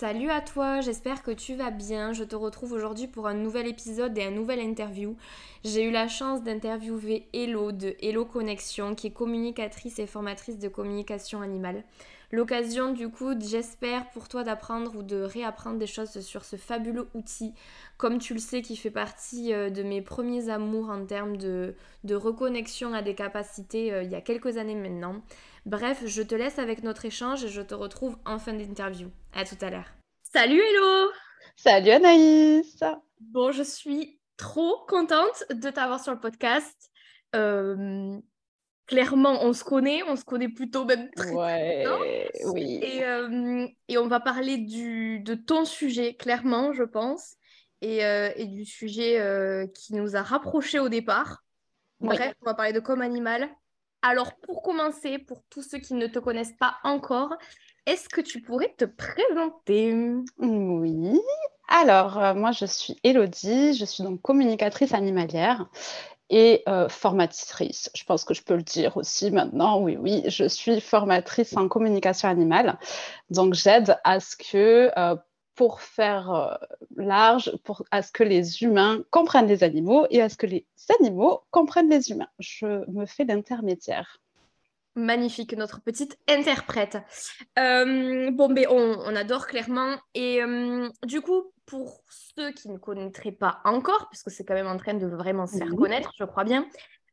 Salut à toi, j'espère que tu vas bien. Je te retrouve aujourd'hui pour un nouvel épisode et un nouvel interview. J'ai eu la chance d'interviewer Hello de Hello Connexion, qui est communicatrice et formatrice de communication animale. L'occasion du coup, j'espère pour toi d'apprendre ou de réapprendre des choses sur ce fabuleux outil, comme tu le sais, qui fait partie euh, de mes premiers amours en termes de, reconnexion à des capacités euh, il y a quelques années maintenant. Bref, je te laisse avec notre échange et je te retrouve en fin d'interview. À tout à l'heure. Salut Hello Salut Anaïs Bon, je suis trop contente de t'avoir sur le podcast. Euh, clairement, on se connaît, on se connaît plutôt même très, ouais, oui. Euh, et, on va parler du, de ton sujet, clairement, je pense, et, euh, du sujet qui nous a rapprochés au départ. Bref, on va parler de comme animal. Alors, pour commencer, pour tous ceux qui ne te connaissent pas encore, est-ce que tu pourrais te présenter? Oui. Alors, euh, moi, je suis Elodie, je suis donc communicatrice animalière et euh, formatrice. Je pense que je peux le dire aussi maintenant. Oui, oui, je suis formatrice en communication animale. Donc, j'aide à ce que euh, pour faire euh, large, pour, à ce que les humains comprennent les animaux et à ce que les animaux comprennent les humains. Je me fais l'intermédiaire. Magnifique, notre petite interprète. Euh, bon, mais on, adore clairement. Et euh, du coup, pour ceux qui ne connaîtraient pas encore, puisque c'est quand même en train de vraiment se faire connaître, je crois bien,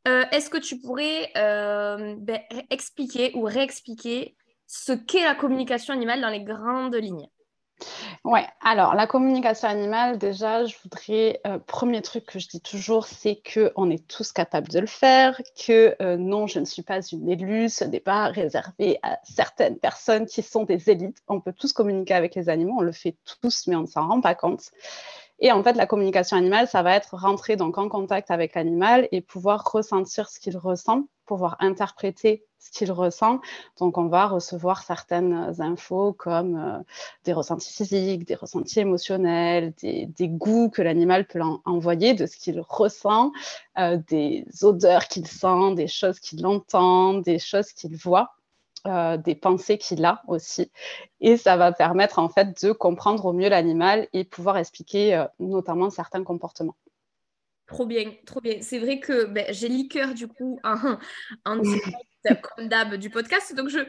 est-ce que tu pourrais ben, expliquer ou réexpliquer ce qu'est la communication animale dans les grandes lignes? Ouais, alors la communication animale, déjà, je voudrais, euh, premier truc que je dis toujours, c'est qu'on est tous capables de le faire, que euh, non, je ne suis pas une élue, ce n'est pas réservé à certaines personnes qui sont des élites. On peut tous communiquer avec les animaux, on le fait tous, mais on ne s'en rend pas compte. Et en fait, la communication animale, ça va être rentrer donc en contact avec l'animal et pouvoir ressentir ce qu'il ressent, pouvoir interpréter ce qu'il ressent. Donc, on va recevoir certaines infos comme euh, des ressentis physiques, des ressentis émotionnels, des, goûts que l'animal peut envoyer de ce qu'il ressent, euh, des odeurs qu'il sent, des choses qu'il entend, des choses qu'il voit. Euh, des pensées qu'il a aussi. Et ça va permettre en fait de comprendre au mieux l'animal et pouvoir expliquer notamment certains comportements. Trop bien, trop bien. C'est vrai que ben, j'ai liqueur du coup en, en comme d'hab du podcast. Donc je,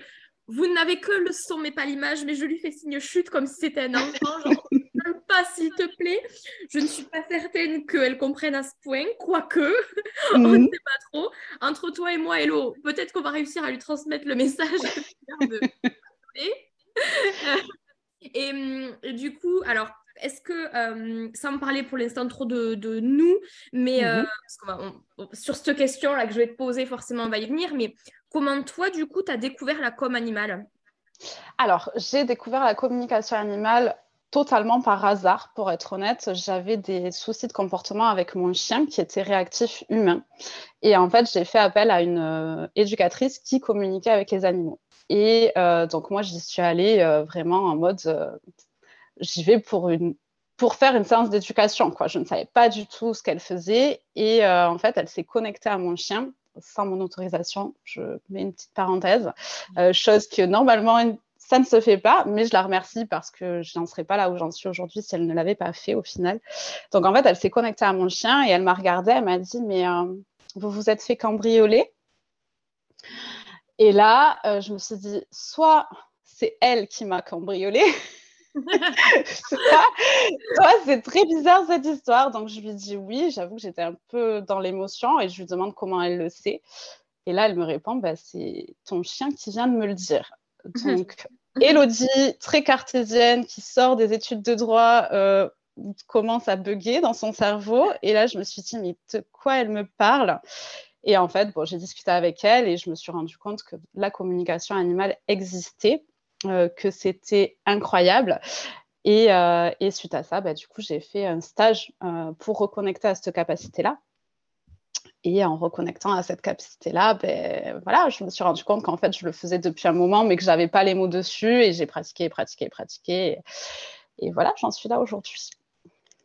vous n'avez que le son mais pas l'image, mais je lui fais signe chute comme si c'était un enfant. Genre, pas s'il te plaît. Je ne suis pas certaine qu'elle comprenne à ce point, quoique, on ne mhm. sait pas trop. Entre toi et moi, Hello, peut-être qu'on va réussir à lui transmettre le message. et, hum, et, du coup, alors, est-ce que, euh, sans parler pour l'instant trop de, nous, mais euh, mhm. sur cette question-là que je vais te poser, forcément, on va y venir, mais comment toi, du coup, tu as découvert la com animale? Alors, j'ai découvert la communication animale totalement par hasard, pour être honnête. J'avais des soucis de comportement avec mon chien qui était réactif humain. Et en fait, j'ai fait appel à une euh, éducatrice qui communiquait avec les animaux. Et donc, moi, j'y suis allée vraiment en mode j'y vais pour une pour faire une séance d'éducation. Quoi. Je ne savais pas du tout ce qu'elle faisait. Et euh, en fait, elle s'est connectée à mon chien sans mon autorisation. Je mets une petite parenthèse. Euh, chose que normalement, ça ne se fait pas. Mais je la remercie parce que je n'en serais pas là où j'en suis aujourd'hui si elle ne l'avait pas fait au final. Donc en fait, elle s'est connectée à mon chien et elle m'a regardée. Elle m'a dit, mais euh, vous vous êtes fait cambrioler? Et là, je me suis dit, soit c'est elle qui m'a cambriolée. c'est très bizarre cette histoire. Donc je lui dis oui, j'avoue que j'étais un peu dans l'émotion et je lui demande comment elle le sait. Et là, elle me répond, bah, c'est ton chien qui vient de me le dire. Donc, Elodie, très cartésienne, qui sort des études de droit, euh, commence à bugger dans son cerveau. Et là, je me suis dit, mais de quoi elle me parle? Et en fait, bon, j'ai discuté avec elle et je me suis rendu compte que la communication animale existait que c'était incroyable. Euh, et, suite à ça, bah, du coup, j'ai fait un stage euh, pour reconnecter à cette capacité-là. Et en reconnectant à cette capacité-là, ben, voilà, je me suis rendu compte qu'en fait, je le faisais depuis un moment, mais que je n'avais pas les mots dessus. Et j'ai pratiqué, pratiqué, pratiqué. Et, voilà, j'en suis là aujourd'hui.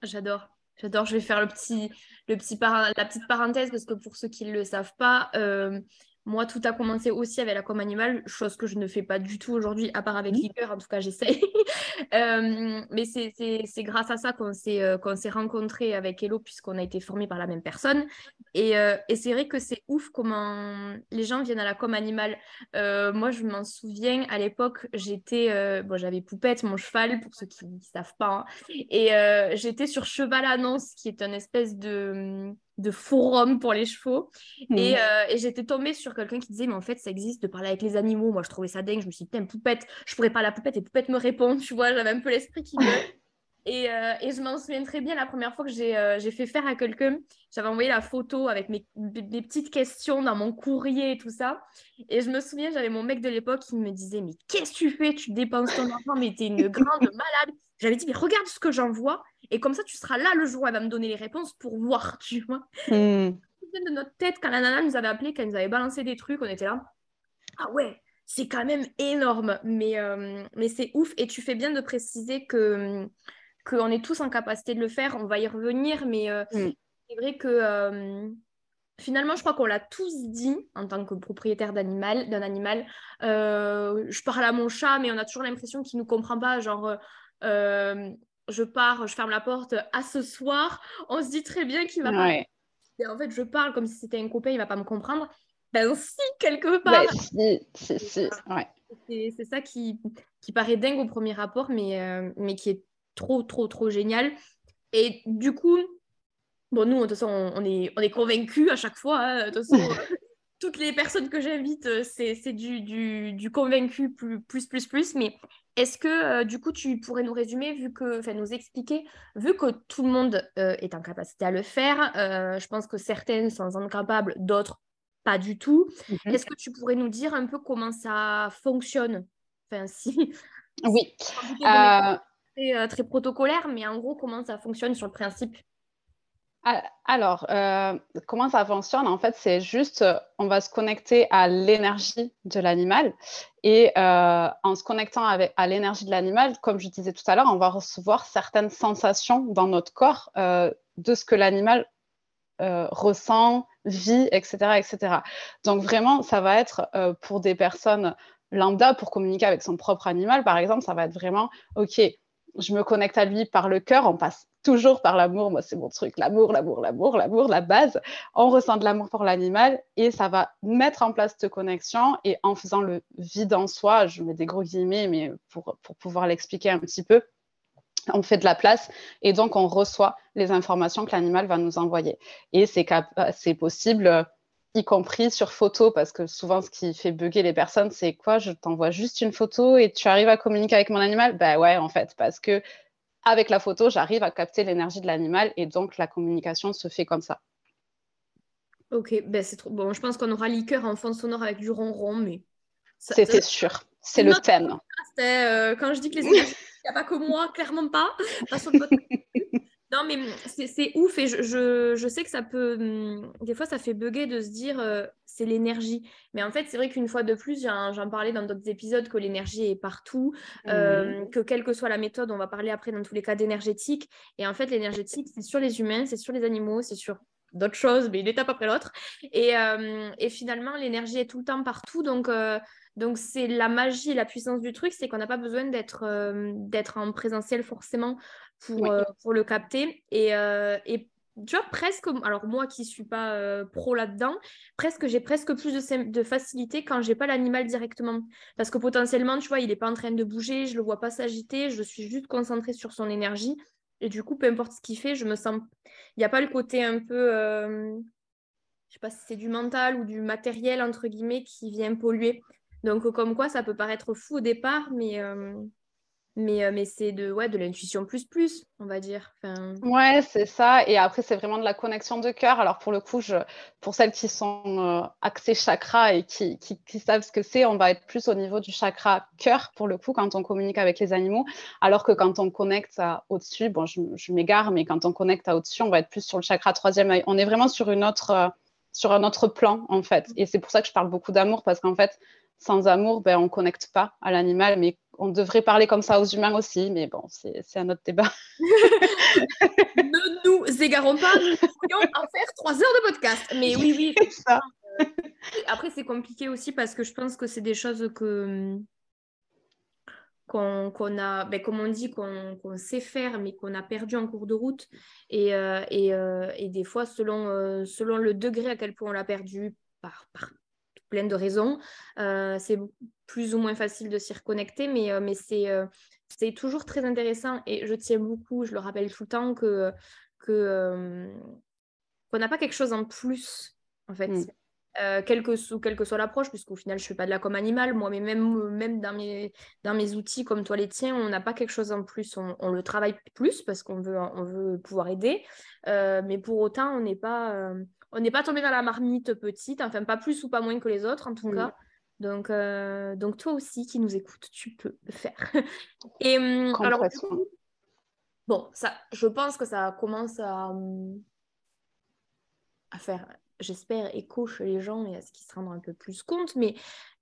J'adore. J'adore. Je vais faire le petit, le petit la petite parenthèse parce que pour ceux qui ne le savent pas, euh, moi, tout a commencé aussi avec la com animale, chose que je ne fais pas du tout aujourd'hui, à part avec mmh. en tout cas, j'essaye. euh, mais c'est grâce à ça qu'on s'est euh, rencontrés avec Hello, puisqu'on a été formés par la même personne. Et, euh, et c'est vrai que c'est ouf comment les gens viennent à la com animale. Euh, moi, je m'en souviens, à l'époque, j'étais. bon, j'avais Poupette, mon cheval, pour ceux qui ne savent pas. Hein. et j'étais sur Cheval Annonce, qui est une espèce de de forum pour les chevaux. Mmh. Et, et j'étais tombée sur quelqu'un qui disait, mais en fait, ça existe de parler avec les animaux. Moi, je trouvais ça dingue. Je me suis dit, putain, poupette, je pourrais parler à poupette et poupette me répond. Tu vois, j'avais un peu l'esprit qui veut. Et, euh, et, je m'en souviens très bien la première fois que j'ai euh, fait faire à quelqu'un. J'avais envoyé la photo avec mes, mes, petites questions dans mon courrier et tout ça. Et je me souviens, j'avais mon mec de l'époque qui me disait Mais qu'est-ce que tu fais? Tu dépenses ton argent, mais t'es une grande malade. J'avais dit Mais regarde ce que j'envoie. Et comme ça, tu seras là le jour où elle va me donner les réponses pour voir, tu vois. Hmm de notre tête quand la nana nous avait appelé, quand nous avait balancé des trucs, on était là. Ah ouais, c'est quand même énorme, mais, euh, mais c'est ouf. Et tu fais bien de préciser que qu'on est tous en capacité de le faire. On va y revenir, mais euh, mm. c'est vrai que euh, finalement, je crois qu'on l'a tous dit en tant que propriétaire d'animal, d'un animal. je parle à mon chat, mais on a toujours l'impression qu'il ne nous comprend pas. Genre, je pars, je ferme la porte à ce soir. On se dit très bien qu'il va pas en fait, je parle comme si c'était un copain, il va pas me comprendre. Ben si, quelque part. Si, si, ouais. C'est ça qui, qui paraît dingue au premier rapport, mais, euh, mais qui est trop, trop, trop génial. Et du coup, bon, nous, de toute façon, on, est, on est convaincus à chaque fois. Hein. de toute façon, toutes les personnes que j'invite, euh, c'est du, du, du, convaincu plus, plus, plus, plus. Mais est-ce que, euh, du coup, tu pourrais nous résumer, vu que, enfin, nous expliquer, vu que tout le monde euh, est en capacité à le faire, je pense que certaines sont incapables, d'autres pas du tout. Mhm. Est-ce que tu pourrais nous dire un peu comment ça fonctionne? Enfin, si. Oui. Très, très protocolaire, mais en gros, comment ça fonctionne sur le principe? Alors, euh, comment ça fonctionne En fait, c'est juste, euh, on va se connecter à l'énergie de l'animal. Et euh, en se connectant à l'énergie de l'animal, comme je disais tout à l'heure, on va recevoir certaines sensations dans notre corps de ce que l'animal ressent, vit, etc., etc. Donc, vraiment, ça va être pour des personnes lambda, pour communiquer avec son propre animal, par exemple, ça va être vraiment, OK, je me connecte à lui par le cœur, on passe toujours par l'amour. Moi, c'est mon truc. L'amour, l'amour, l'amour, l'amour, la base. On ressent de l'amour pour l'animal et ça va mettre en place cette connexion. Et en faisant le vide en soi, je mets des gros guillemets, mais pour, pour pouvoir l'expliquer un petit peu, on fait de la place et donc on reçoit les informations que l'animal va nous envoyer. Et c'est possible y compris sur photo, parce que souvent ce qui fait bugger les personnes, c'est quoi? Je t'envoie juste une photo et tu arrives à communiquer avec mon animal? Ben ouais, en fait, parce que avec la photo, j'arrive à capter l'énergie de l'animal et donc la communication se fait comme ça. Ok, ben c'est trop bon. Je pense qu'on aura liqueur en fond sonore avec du ronron, mais. C'était sûr, c'est le thème. Euh, quand je dis que les il n'y a pas que moi, clairement pas. pas sur le Non, mais c'est ouf et je, je, sais que ça peut. Des fois, ça fait bugger de se dire euh, c'est l'énergie. Mais en fait, c'est vrai qu'une fois de plus, j'en parlais dans d'autres épisodes que l'énergie est partout, euh, que quelle que soit la méthode, on va parler après dans tous les cas d'énergétique. Et en fait, l'énergétique, c'est sur les humains, c'est sur les animaux, c'est sur d'autres choses, mais une étape après l'autre. Et, euh, et, finalement, l'énergie est tout le temps partout. Donc. Donc c'est la magie, la puissance du truc, c'est qu'on n'a pas besoin d'être d'être en présentiel forcément pour, euh, pour le capter. Et, euh, et, tu vois, presque, alors moi qui suis pas euh, pro là-dedans, presque j'ai presque plus de, de facilité quand j'ai pas l'animal directement. Parce que potentiellement, tu vois, il est pas en train de bouger, je le vois pas s'agiter, je suis juste concentrée sur son énergie. Et du coup, peu importe ce qu'il fait, je me sens. Il n'y a pas le côté un peu. Je sais pas si c'est du mental ou du matériel, entre guillemets, qui vient polluer. Donc, comme quoi, ça peut paraître fou au départ, mais Mais, euh, mais c'est de, ouais, de l'intuition plus plus, on va dire. Enfin... Ouais, c'est ça. Et après, c'est vraiment de la connexion de cœur. Alors, pour le coup, je, pour celles qui sont euh, axées chakra et qui, qui, savent ce que c'est, on va être plus au niveau du chakra cœur, pour le coup, quand on communique avec les animaux. Alors que quand on connecte à au-dessus, bon, je, m'égare, mais quand on connecte à au-dessus, on va être plus sur le chakra troisième. On est vraiment sur, une autre, euh, sur un autre plan, en fait. Et c'est pour ça que je parle beaucoup d'amour, parce qu'en fait, sans amour, ben, on ne connecte pas à l'animal, mais on devrait parler comme ça aux humains aussi, mais bon, c'est un autre débat. ne nous égarons pas, nous pourrions en faire trois heures de podcast. Mais oui, oui, ça. Euh, après, c'est compliqué aussi parce que je pense que c'est des choses que qu'on a, ben, comme on dit, qu'on sait faire, mais qu'on a perdu en cours de route. Et, euh, et, euh, et, des fois, selon, selon le degré à quel point on l'a perdu, par, par plein de raisons. Euh, c'est plus ou moins facile de s'y reconnecter, mais, euh, mais c'est, euh, c'est toujours très intéressant et je tiens beaucoup, je le rappelle tout le temps, que, que, qu'on n'a pas quelque chose en plus, en fait. Mm. quelle, que, quelle que soit l'approche, puisqu'au final, je ne fais pas de la com animale, moi, mais même, même dans, mes, dans mes outils comme toi les tiens, on n'a pas quelque chose en plus. On, on, le travaille plus parce qu'on veut, on veut pouvoir aider, mais pour autant, on n'est pas, on n'est pas tombé dans la marmite petite, enfin pas plus ou pas moins que les autres en tout cas. Donc, euh, donc toi aussi qui nous écoutes, tu peux le faire. Et hum, alors, bon, ça, je pense que ça commence à, hum, à faire, j'espère, écho chez les gens et à ce qu'ils se rendent un peu plus compte. Mais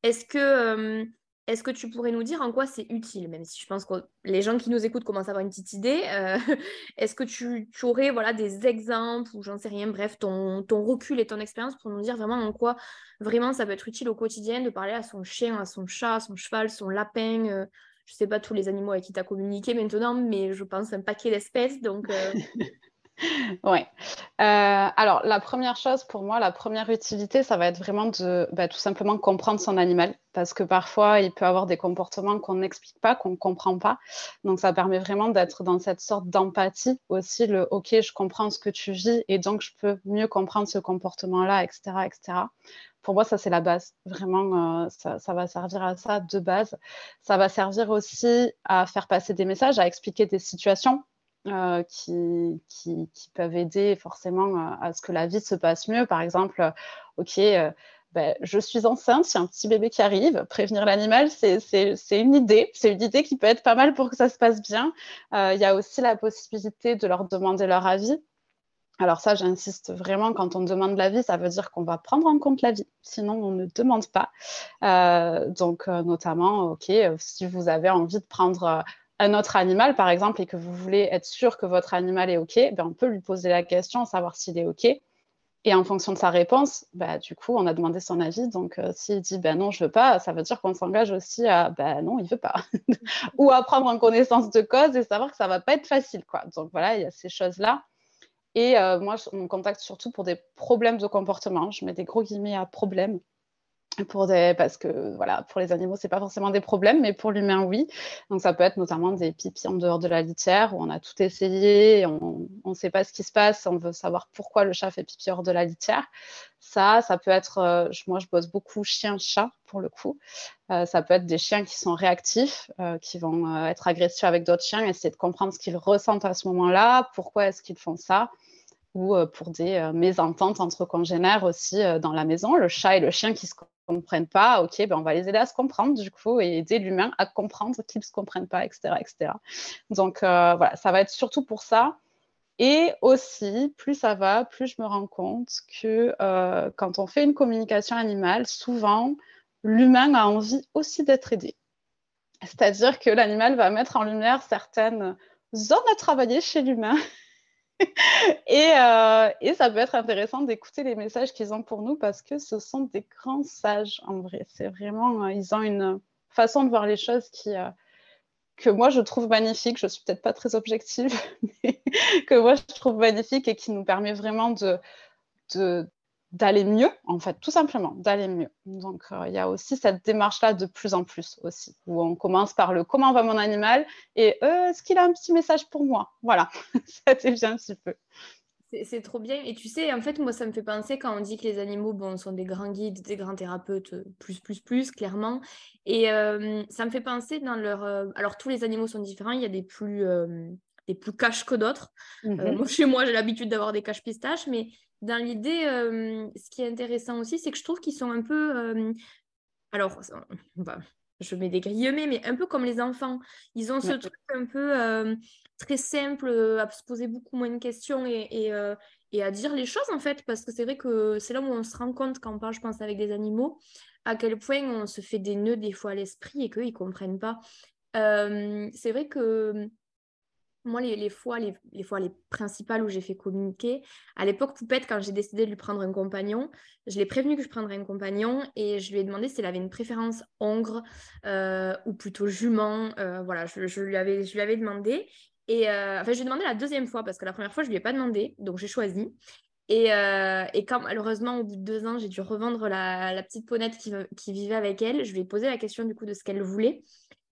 est-ce que hum, est-ce que tu pourrais nous dire en quoi c'est utile, même si je pense que les gens qui nous écoutent commencent à avoir une petite idée euh, Est-ce que tu, aurais voilà, des exemples ou j'en sais rien, bref, ton, recul et ton expérience pour nous dire vraiment en quoi vraiment ça peut être utile au quotidien de parler à son chien, à son chat, à son cheval, son lapin euh, Je ne sais pas tous les animaux avec qui tu as communiqué maintenant, mais je pense un paquet d'espèces. Donc, euh, Oui. Euh, alors, la première chose pour moi, la première utilité, ça va être vraiment de bah, tout simplement comprendre son animal. Parce que parfois, il peut avoir des comportements qu'on n'explique pas, qu'on ne comprend pas. Donc, ça permet vraiment d'être dans cette sorte d'empathie aussi, le OK, je comprends ce que tu vis et donc je peux mieux comprendre ce comportement-là, etc., etc. Pour moi, ça, c'est la base. Vraiment, euh, ça, ça, va servir à ça de base. Ça va servir aussi à faire passer des messages, à expliquer des situations euh, qui, peuvent aider forcément euh, à, ce que la vie se passe mieux. Par exemple, euh, OK, ben, je suis enceinte, il y a un petit bébé qui arrive, prévenir l'animal, c'est une idée. C'est une idée qui peut être pas mal pour que ça se passe bien. Il y a aussi la possibilité de leur demander leur avis. Alors ça, j'insiste vraiment, quand on demande l'avis, ça veut dire qu'on va prendre en compte l'avis. Sinon, on ne demande pas. donc, notamment, OK, si vous avez envie de prendre un autre animal, par exemple, et que vous voulez être sûr que votre animal est OK, ben, on peut lui poser la question, savoir s'il est OK. Et en fonction de sa réponse, bah, du coup, on a demandé son avis. Donc, euh, s'il dit ben non, je veux pas, ça veut dire qu'on s'engage aussi à ben non, il veut pas. Ou à prendre en connaissance de cause et savoir que ça va pas être facile. Quoi. Donc, voilà, il y a ces choses-là. Et euh, moi, on me contacte surtout pour des problèmes de comportement. Je mets des gros guillemets à problème pour des, parce que voilà, pour les animaux, c'est pas forcément des problèmes, mais pour l'humain, oui. Donc ça peut être notamment des pipis en dehors de la litière où on a tout essayé, on ne sait pas ce qui se passe, on veut savoir pourquoi le chat fait pipi hors de la litière. Ça, ça peut être, euh, moi je bosse beaucoup chien-chat pour le coup. Euh, ça peut être des chiens qui sont réactifs, euh, qui vont être agressifs avec d'autres chiens, essayer de comprendre ce qu'ils ressentent à ce moment-là, pourquoi est-ce qu'ils font ça ou pour des mésententes entre congénères aussi dans la maison, le chat et le chien qui se comprennent pas, ok, ben on va les aider à se comprendre du coup et aider l'humain à comprendre qu'ils ne se comprennent pas, etc. etc. Donc euh, voilà, ça va être surtout pour ça. Et aussi, plus ça va, plus je me rends compte que euh, quand on fait une communication animale, souvent, l'humain a envie aussi d'être aidé. C'est-à-dire que l'animal va mettre en lumière certaines zones à travailler chez l'humain Euh, et, ça peut être intéressant d'écouter les messages qu'ils ont pour nous parce que ce sont des grands sages en vrai. C'est vraiment, euh, ils ont une façon de voir les choses qui, euh, que moi je trouve magnifique. Je suis peut-être pas très objective, mais que moi je trouve magnifique et qui nous permet vraiment de, d'aller mieux, en fait, tout simplement, d'aller mieux. Donc, euh, il y a aussi cette démarche-là de plus en plus aussi, où on commence par le comment va mon animal? et euh, est-ce qu'il a un petit message pour moi? Voilà, ça devient un petit peu. C'est trop bien. Et tu sais, en fait, moi, ça me fait penser quand on dit que les animaux bon, sont des grands guides, des grands thérapeutes, euh, plus, plus, plus, clairement. Et euh, ça me fait penser dans leur... Alors, tous les animaux sont différents. Il y a des plus, des plus caches que d'autres. Mhm. moi, chez moi, j'ai l'habitude d'avoir des caches pistaches. Mais dans l'idée, ce qui est intéressant aussi, c'est que je trouve qu'ils sont un peu... alors, je mets des guillemets, mais un peu comme les enfants. Ils ont ce truc un peu très simple, euh, à se poser beaucoup moins de questions et, euh, et, à dire les choses en fait, parce que c'est vrai que c'est là où on se rend compte quand on parle, je pense, avec des animaux, à quel point on se fait des nœuds des fois à l'esprit et qu'ils ne comprennent pas. Euh, c'est vrai que moi, les, fois, les, fois les principales où j'ai fait communiquer, à l'époque, Poupette, quand j'ai décidé de lui prendre un compagnon, je l'ai prévenu que je prendrais un compagnon et je lui ai demandé s'il avait une préférence hongre ou plutôt jument. voilà, je, lui avais, je lui avais demandé et euh, enfin, je lui ai demandé la deuxième fois parce que la première fois, je ne lui ai pas demandé. Donc, j'ai choisi. Et, euh, et, quand malheureusement, au bout de deux ans, j'ai dû revendre la, petite ponette qui, vivait avec elle, je lui ai posé la question du coup de ce qu'elle voulait.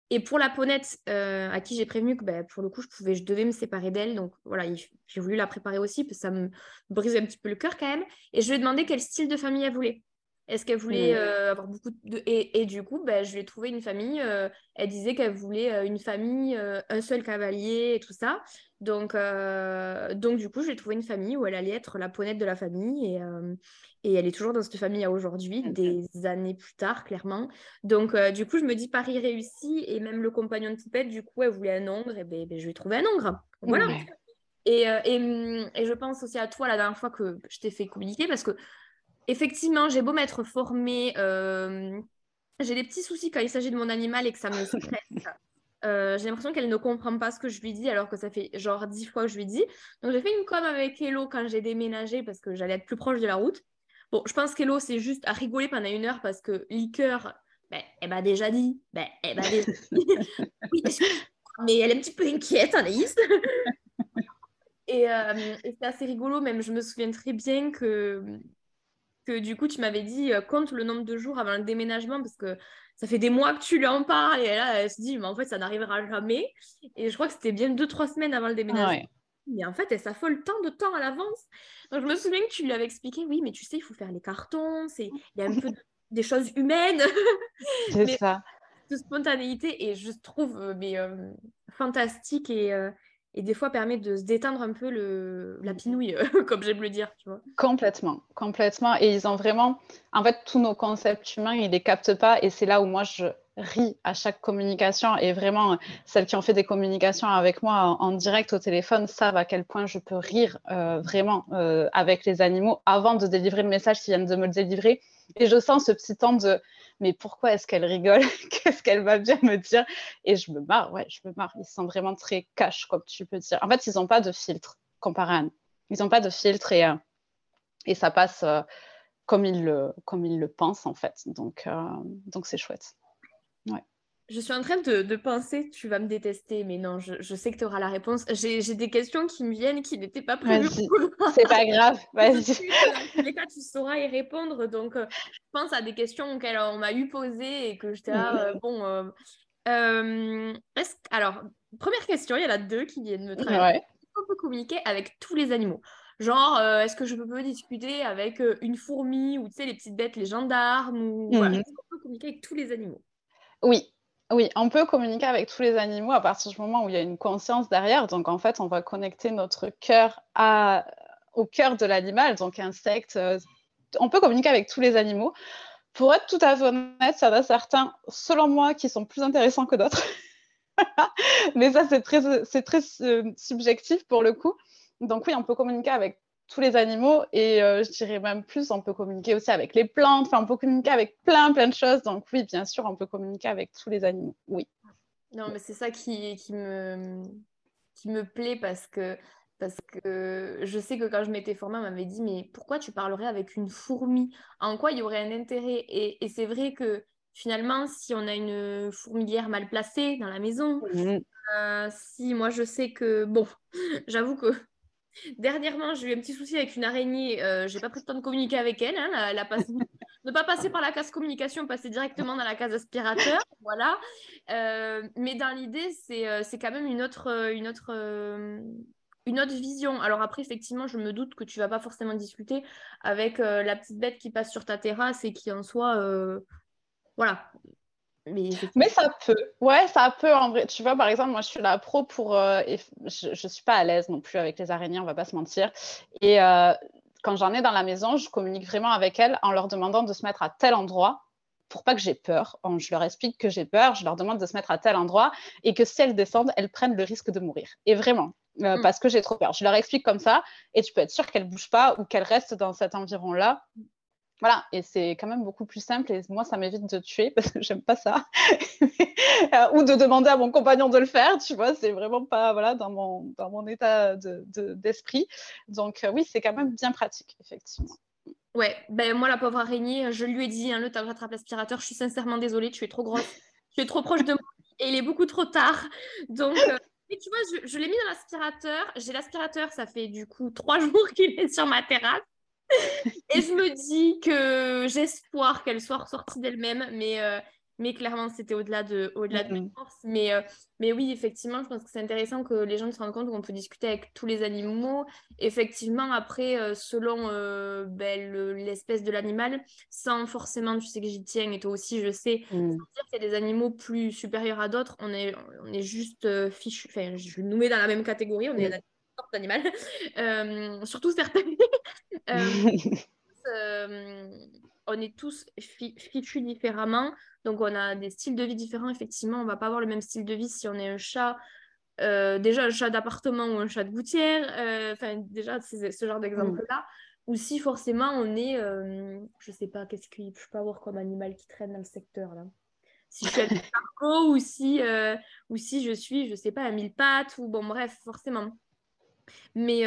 Et pour la ponette, euh, à qui j'ai prévenu que bah, pour le coup, je, pouvais, je devais me séparer d'elle. Donc voilà, j'ai voulu la préparer aussi, parce que ça me brisait un petit peu le cœur quand même. Et je lui ai demandé quel style de famille elle voulait. Est-ce qu'elle voulait mmh. euh, avoir beaucoup de... Et, et du coup, ben, je lui ai trouvé une famille. Euh, elle disait qu'elle voulait une famille, un seul cavalier et tout ça. Donc, donc du coup, je lui ai trouvé une famille où elle allait être la ponette de la famille. Et, et elle est toujours dans cette famille à aujourd'hui, des années plus tard, clairement. Donc, du coup, je me dis Paris réussi. Et même le compagnon de Poupette, du coup, elle voulait un ongre. Et ben, ben je ai trouvé un ongre. Voilà. Et, et, et, je pense aussi à toi la dernière fois que je t'ai fait communiquer parce que effectivement, j'ai beau m'être formée, euh, j'ai des petits soucis quand il s'agit de mon animal et que ça me stresse. Euh, j'ai l'impression qu'elle ne comprend pas ce que je lui dis alors que ça fait genre dix fois que je lui dis. Donc j'ai fait une com avec Hello quand j'ai déménagé parce que j'allais être plus proche de la route. Bon, je pense qu'Hello c'est juste à rigoler pendant une heure parce que Liqueur, ben, elle m'a déjà dit. Ben, elle m'a déjà dit. oui, mais elle est un petit peu inquiète, Anaïs. et, euh, et c'est assez rigolo, même je me souviens très bien que que du coup, tu m'avais dit, euh, compte le nombre de jours avant le déménagement, parce que ça fait des mois que tu lui en parles, et là, elle se dit, mais en fait, ça n'arrivera jamais. Et je crois que c'était bien deux, trois semaines avant le déménagement. Mais en fait, elle s'affole tant de temps à l'avance. Donc, je me souviens que tu lui avais expliqué, oui, mais tu sais, il faut faire les cartons, il y a un peu des choses humaines. C'est ça. De spontanéité, et je trouve euh, mais, euh, fantastique et, et des fois permet de se déteindre un peu le, la pinouille, comme j'aime le dire, tu vois. Complètement, complètement. Et ils ont vraiment, en fait, tous nos concepts humains, ils les captent pas. Et c'est là où moi, je ris à chaque communication. Et vraiment, celles qui ont fait des communications avec moi en, direct au téléphone savent à quel point je peux rire euh, vraiment euh, avec les animaux avant de délivrer le message s'ils viennent de me le délivrer. Et je sens ce petit temps de mais pourquoi est-ce qu'elle rigole Qu'est-ce qu'elle va bien me dire? Et je me marre, ouais, je me marre. Ils sont vraiment très cash, comme tu peux dire. En fait, ils n'ont pas de filtre comparé à nous. Ils n'ont pas de filtre et, euh, et ça passe comme, ils le, comme ils le pensent, en fait. Donc, donc c'est chouette. Ouais. Je suis en train de, penser, tu vas me détester, mais non, je, sais que tu auras la réponse. J'ai des questions qui me viennent qui n'étaient pas prévues. C'est pas grave, vas-y. Dans tous les cas, tu sauras y répondre. Donc, euh, je pense à des questions auxquelles on m'a eu posé et que j'étais là, euh, bon. Euh, alors, première question, il y en a deux qui viennent me traverser. Est-ce qu'on peut communiquer avec tous les animaux? Genre, est-ce que je peux discuter avec une fourmi ou tu sais, les petites bêtes, les gendarmes ou... Est-ce qu'on peut communiquer avec tous les animaux? Oui, oui, on peut communiquer avec tous les animaux à partir du moment où il y a une conscience derrière. Donc, en fait, on va connecter notre cœur au cœur de l'animal, donc insecte. Euh, on peut communiquer avec tous les animaux. Pour être tout à fait honnête, ça va certains, selon moi, qui sont plus intéressants que d'autres. Mais ça, c'est très, très euh, subjectif pour le coup. Donc oui, on peut communiquer avec tous les animaux et euh, je dirais même plus, on peut communiquer aussi avec les plantes, enfin, on peut communiquer avec plein, plein de choses. Donc oui, bien sûr, on peut communiquer avec tous les animaux, oui. Non, mais c'est ça qui, qui, me, qui me plaît parce que, parce que je sais que quand je m'étais formée, on m'avait dit, mais pourquoi tu parlerais avec une fourmi? En quoi il y aurait un intérêt? Et, et c'est vrai que finalement, si on a une fourmilière mal placée dans la maison, mmh. euh, si moi je sais que, bon, j'avoue que Dernièrement, j'ai eu un petit souci avec une araignée. Euh, j'ai pas pris le temps de communiquer avec elle. Hein, ne pas passer par la case communication, passer directement dans la case aspirateur. Voilà. Euh, mais dans l'idée, c'est, euh, quand même une autre, une autre vision. Alors après, effectivement, je me doute que tu vas pas forcément discuter avec euh, la petite bête qui passe sur ta terrasse et qui en soit... Euh, voilà. Mais, Mais, ça peut. Ouais, ça peut en vrai. Tu vois, par exemple, moi, je suis la pro pour... Euh, je ne suis pas à l'aise non plus avec les araignées, on va pas se mentir. Et quand j'en ai dans la maison, je communique vraiment avec elles en leur demandant de se mettre à tel endroit pour pas que j'ai peur. Je leur explique que j'ai peur, je leur demande de se mettre à tel endroit et que si elles descendent, elles prennent le risque de mourir. Et vraiment, euh, mm. parce que j'ai trop peur. Je leur explique comme ça et tu peux être sûr qu'elles ne bougent pas ou qu'elles restent dans cet environ-là. Voilà, et c'est quand même beaucoup plus simple et moi, ça m'évite de tuer parce que j'aime pas ça. Euh, ou de demander à mon compagnon de le faire, tu vois, c'est vraiment pas voilà, dans, mon, dans mon état d'esprit. De, Donc, euh, oui, c'est quand même bien pratique, effectivement. Ouais, ben moi, la pauvre araignée, je lui ai dit, hein, le tas rattrape l'aspirateur, je suis sincèrement désolée, tu es trop grosse, tu es trop proche de moi et il est beaucoup trop tard. Donc, et tu vois, je, l'ai mis dans l'aspirateur. J'ai l'aspirateur, ça fait du coup trois jours qu'il est sur ma terrasse. et je me dis que j'espoir qu'elle soit ressortie d'elle-même, mais euh, mais clairement, c'était au-delà de, au-delà de mes forces. Mais, euh, mais oui, effectivement, je pense que c'est intéressant que les gens se rendent compte qu'on peut discuter avec tous les animaux. Effectivement, après, euh, selon euh, ben, l'espèce de l'animal, sans forcément, tu sais que j'y tiens et toi aussi, je sais, mm. dire qu'il y a des animaux plus supérieurs à d'autres. On est, on est juste fichu. Enfin, je nous mets dans la même catégorie. On est mm. Sorte d'animal. surtout certains. on est tous fichus différemment. Donc, on a des styles de vie différents. Effectivement, on va pas avoir le même style de vie si on est un chat. Euh, déjà, un chat d'appartement ou un chat de gouttière. Euh, enfin, déjà, ce genre d'exemple-là. Ou si forcément on est, euh, je sais pas, qu'est-ce qu'il peut pas avoir comme animal qui traîne dans le secteur là. Si je suis un cargo ou si, ou si je suis, je sais pas, un mille pattes ou bon, bref, forcément. Mais,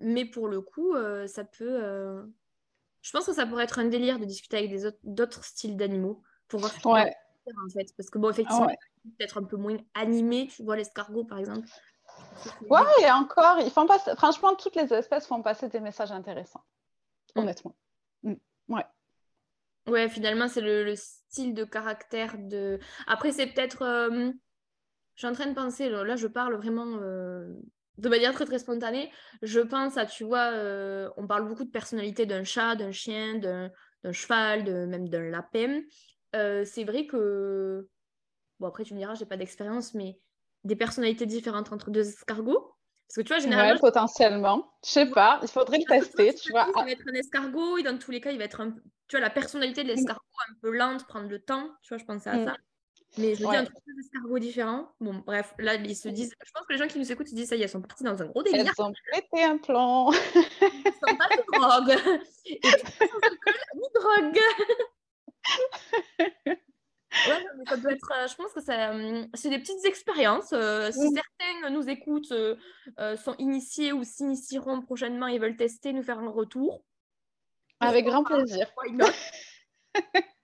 mais pour le coup, ça peut, je pense que ça pourrait être un délire de discuter avec d'autres styles d'animaux pour voir ce ouais. en fait. Parce que bon, effectivement, peut-être un peu moins animé, tu vois, l'escargot par exemple. Ouais, et encore, ils font passer... franchement, toutes les espèces font passer des messages intéressants, mm. honnêtement. Mm. Ouais. Ouais, finalement, c'est le, style de caractère de. Après, c'est peut-être. Euh, je suis en train de penser, là, je parle vraiment euh, de manière très très spontanée, je pense à, tu vois, euh, on parle beaucoup de personnalité d'un chat, d'un chien, d'un cheval, de, même d'un lapin. Euh, c'est vrai que, bon après tu me diras, j'ai pas d'expérience, mais des personnalités différentes entre deux escargots. Parce que tu vois, généralement. potentiellement. Je sais pas, il faudrait le tester, tu vois. Ça va être un escargot et dans tous les cas, il va être un Tu vois, la personnalité de l'escargot un peu lente, prendre le temps, tu vois, je pensais à mm. ça. Mais je dis un truc d'escargot différent. Bon, bref, là, ils se disent. Je pense que les gens qui nous écoutent se disent ça y est, elles sont parties dans un gros délire. Elles ont pété un plan. Ils sont pas de drogue. Et ni drogue. ouais, mais ça doit être. Euh, je pense que euh, c'est des petites expériences. Euh, si certains nous écoutent, sont initiés ou s'initieront prochainement et veulent tester, nous faire un retour. Avec grand plaisir.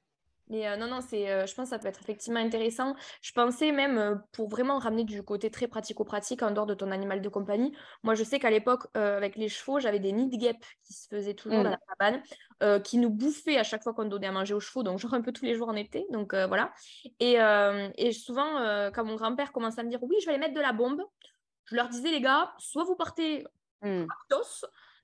Mais euh, non, non, c'est, euh, je pense que ça peut être effectivement intéressant. Je pensais même, euh, pour vraiment ramener du côté très pratico-pratique en dehors de ton animal de compagnie, moi je sais qu'à l'époque, avec les chevaux, j'avais des nids de guêpes qui se faisaient toujours dans mmh. la cabane, qui nous bouffaient à chaque fois qu'on donnait à manger aux chevaux, donc genre un peu tous les jours en été, donc voilà. Et, et souvent, quand mon grand-père commençait à me dire, oui, je vais aller mettre de la bombe, je leur disais, les gars, soit vous partez mmh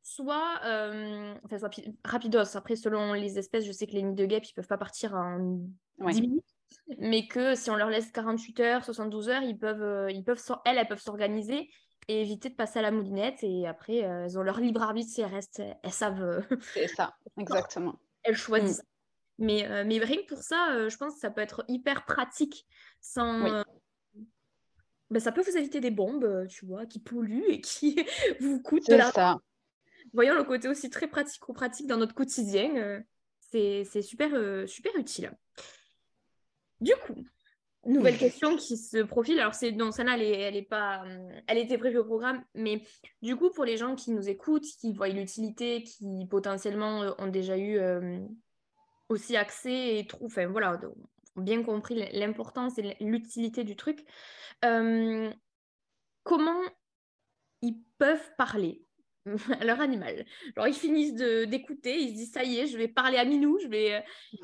soit, euh, enfin, soit rapidos. Après, selon les espèces, je sais que les nids de guêpes, ils peuvent pas partir en 10 minutes. Mais que si on leur laisse 48 heures, 72 heures, ils peuvent, euh, ils peuvent elles, elles peuvent s'organiser et éviter de passer à la moulinette. Et après, euh, elles ont leur libre arbitre si elles restent, elles savent. C'est ça, exactement. Elles choisissent. Mm. Mais, mais rien que pour ça, je pense que ça peut être hyper pratique. Sans, ben, ça peut vous éviter des bombes, tu vois, qui polluent et qui vous coûtent de ça voyons le côté aussi très pratico-pratique dans notre quotidien. Euh, c'est super, euh, super utile. Du coup, nouvelle question qui se profile. Alors, c'est donc celle-là, elle, est, pas, euh, elle était prévue au programme, mais du coup, pour les gens qui nous écoutent, qui voient l'utilité, qui potentiellement ont déjà eu aussi accès et trouvent, enfin voilà, ont bien compris l'importance et l'utilité du truc. comment ils peuvent parler? à leur animal. Alors ils finissent d'écouter, ils se disent ça y est, je vais parler à Minou, je vais euh,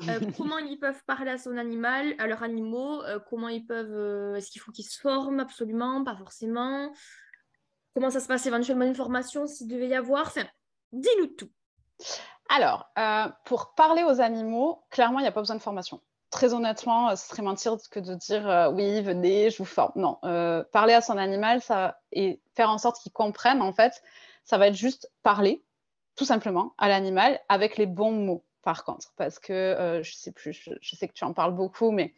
euh, comment ils peuvent parler à son animal, à leurs animaux, euh, comment ils peuvent est-ce qu'il faut qu'ils se forment? Absolument, pas forcément. comment ça se passe éventuellement une formation s'il devait y avoir? Enfin, dis-nous tout. Alors, pour parler aux animaux, clairement, il n'y a pas besoin de formation. Très honnêtement, ce serait mentir que de dire oui, venez, je vous forme. Non, parler à son animal ça, et faire en sorte qu'il comprenne, en fait, ça va être juste parler, tout simplement, à l'animal avec les bons mots par contre, parce que euh, je sais plus, je, sais que tu en parles beaucoup, mais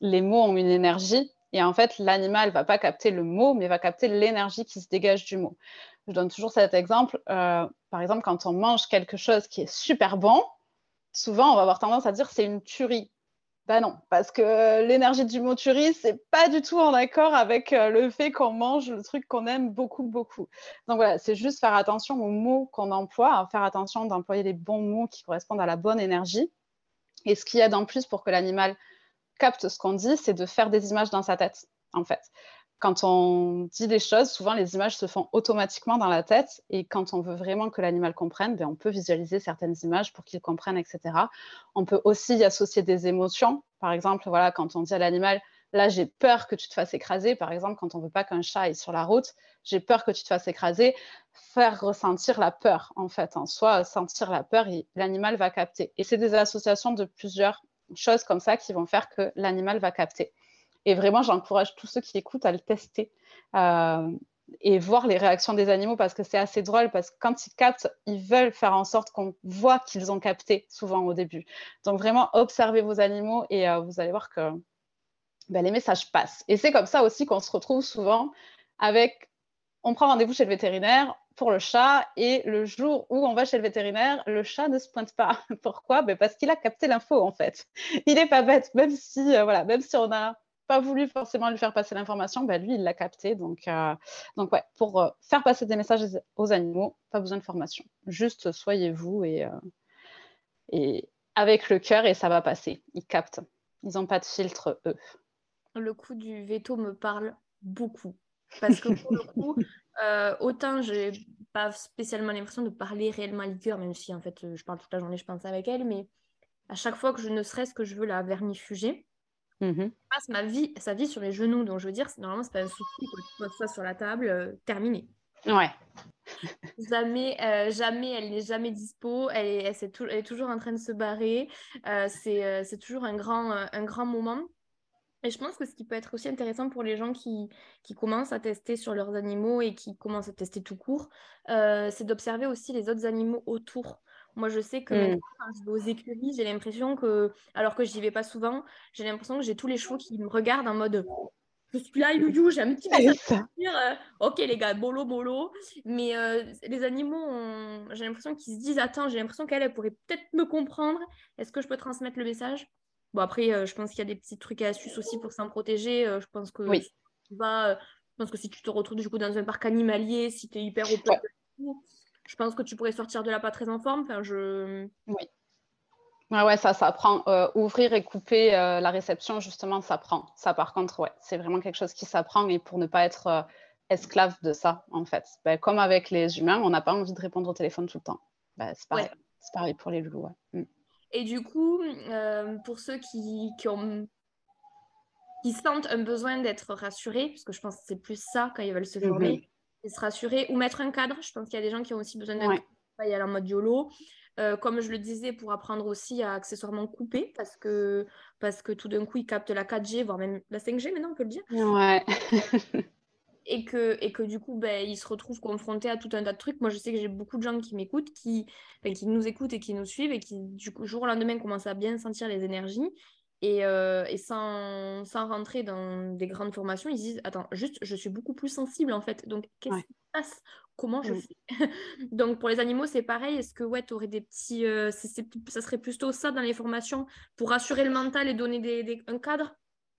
les mots ont une énergie et en fait, l'animal va pas capter le mot, mais va capter l'énergie qui se dégage du mot. Je donne toujours cet exemple. Euh, par exemple, quand on mange quelque chose qui est super bon, souvent on va avoir tendance à dire c'est une tuerie. Ben non, parce que l'énergie du mot tuerie, c'est pas du tout en accord avec euh, le fait qu'on mange le truc qu'on aime beaucoup, beaucoup. Donc voilà, c'est juste faire attention aux mots qu'on emploie, faire attention d'employer les bons mots qui correspondent à la bonne énergie. Et ce qu'il y a d'en plus pour que l'animal capte ce qu'on dit, c'est de faire des images dans sa tête, en fait quand on dit des choses, souvent les images se font automatiquement dans la tête. Et quand on veut vraiment que l'animal comprenne, ben, on peut visualiser certaines images pour qu'il comprenne, etc. On peut aussi y associer des émotions. Par exemple, voilà, quand on dit à l'animal, là j'ai peur que tu te fasses écraser, par exemple, quand on veut pas qu'un chat aille sur la route, j'ai peur que tu te fasses écraser, faire ressentir la peur, en fait, en soi, sentir la peur, l'animal va capter. Et c'est des associations de plusieurs choses comme ça qui vont faire que l'animal va capter. Et vraiment, j'encourage tous ceux qui écoutent à le tester euh, et voir les réactions des animaux parce que c'est assez drôle parce que quand ils captent, ils veulent faire en sorte qu'on voit qu'ils ont capté souvent au début. Donc vraiment, observez vos animaux et euh, vous allez voir que ben, les messages passent. Et c'est comme ça aussi qu'on se retrouve souvent avec, on prend rendez-vous chez le vétérinaire, pour le chat et le jour où on va chez le vétérinaire, le chat ne se pointe pas. Pourquoi? Ben Parce qu'il a capté l'info en fait. Il n'est pas bête, même si, euh, voilà, même si on a pas voulu forcément lui faire passer l'information, bah, lui, il l'a capté. Donc, euh, donc ouais, pour euh, faire passer des messages aux animaux, pas besoin de formation. Juste soyez-vous et, euh, et avec le cœur et ça va passer. Ils captent. Ils n'ont pas de filtre, eux. Le coup du veto me parle beaucoup. Parce que pour le coup, autant j'ai pas spécialement l'impression de parler réellement à liqueur, même si en fait je parle toute la journée, je pense avec elle, mais à chaque fois que je ne serait-ce que je veux la vermifuger, Mmh passe ma vie, sa vie sur les genoux. Donc, je veux dire, normalement, c'est pas un souci que tu poses ça sur la table, euh, terminé. Ouais. jamais, euh, jamais, elle n'est jamais dispo. Elle est, elle, est toujours en train de se barrer. Euh, c'est toujours un grand, un grand moment. Et je pense que ce qui peut être aussi intéressant pour les gens qui, qui commencent à tester sur leurs animaux et qui commencent à tester tout court, c'est d'observer aussi les autres animaux autour. Moi, je sais que mmh. quand je vais aux écuries, j'ai l'impression que, alors que j'y vais pas souvent, j'ai l'impression que j'ai tous les chevaux qui me regardent en mode je suis là, you, j'ai un petit peu à dire. Euh, ok, les gars, bolo, bolo. Mais euh, les animaux, j'ai l'impression qu'ils se disent Attends, j'ai l'impression qu'elle pourrait peut-être me comprendre. Est-ce que je peux transmettre le message? Bon, après, euh, je pense qu'il y a des petits trucs et astuces aussi pour s'en protéger. je pense que oui. tu vas, je pense que si tu te retrouves du coup dans un parc animalier, si tu es hyper open, je pense que tu pourrais sortir de là pas très en forme. Enfin, je... Oui. Ouais, ça, ça prend. Euh, ouvrir et couper euh, la réception, justement, ça prend. Ça, par contre, ouais, c'est vraiment quelque chose qui s'apprend et pour ne pas être euh, esclave de ça, en fait. Ben, comme avec les humains, on n'a pas envie de répondre au téléphone tout le temps. Ben, c'est pareil. pareil. pour les loups. Ouais. Mm. Et du coup, pour ceux qui, qui, ont, qui sentent un besoin d'être rassurés, parce que je pense que c'est plus ça quand ils veulent se former, mm-hmm se rassurer ou mettre un cadre. Je pense qu'il y a des gens qui ont aussi besoin d'un cadre. y a en mode YOLO. Euh, comme je le disais, pour apprendre aussi à accessoirement couper, parce que, parce que tout d'un coup, ils captent la 4G, voire même la 5G, maintenant, on peut le dire. Ouais. et, que, et que du coup, ben, ils se retrouvent confrontés à tout un tas de trucs. Moi, je sais que j'ai beaucoup de gens qui m'écoutent, qui, qui nous écoutent et qui nous suivent, et qui, du coup, jour au lendemain, commencent à bien sentir les énergies. Et, euh, et sans, sans, rentrer dans des grandes formations, ils disent Attends, juste, je suis beaucoup plus sensible en fait. Donc, qu'est-ce qui se passe? Comment je mm. fais? Donc, pour les animaux, c'est pareil. Est-ce que ouais, tu aurais des petits. Euh, ça serait plutôt ça dans les formations pour rassurer le mental et donner des, un cadre?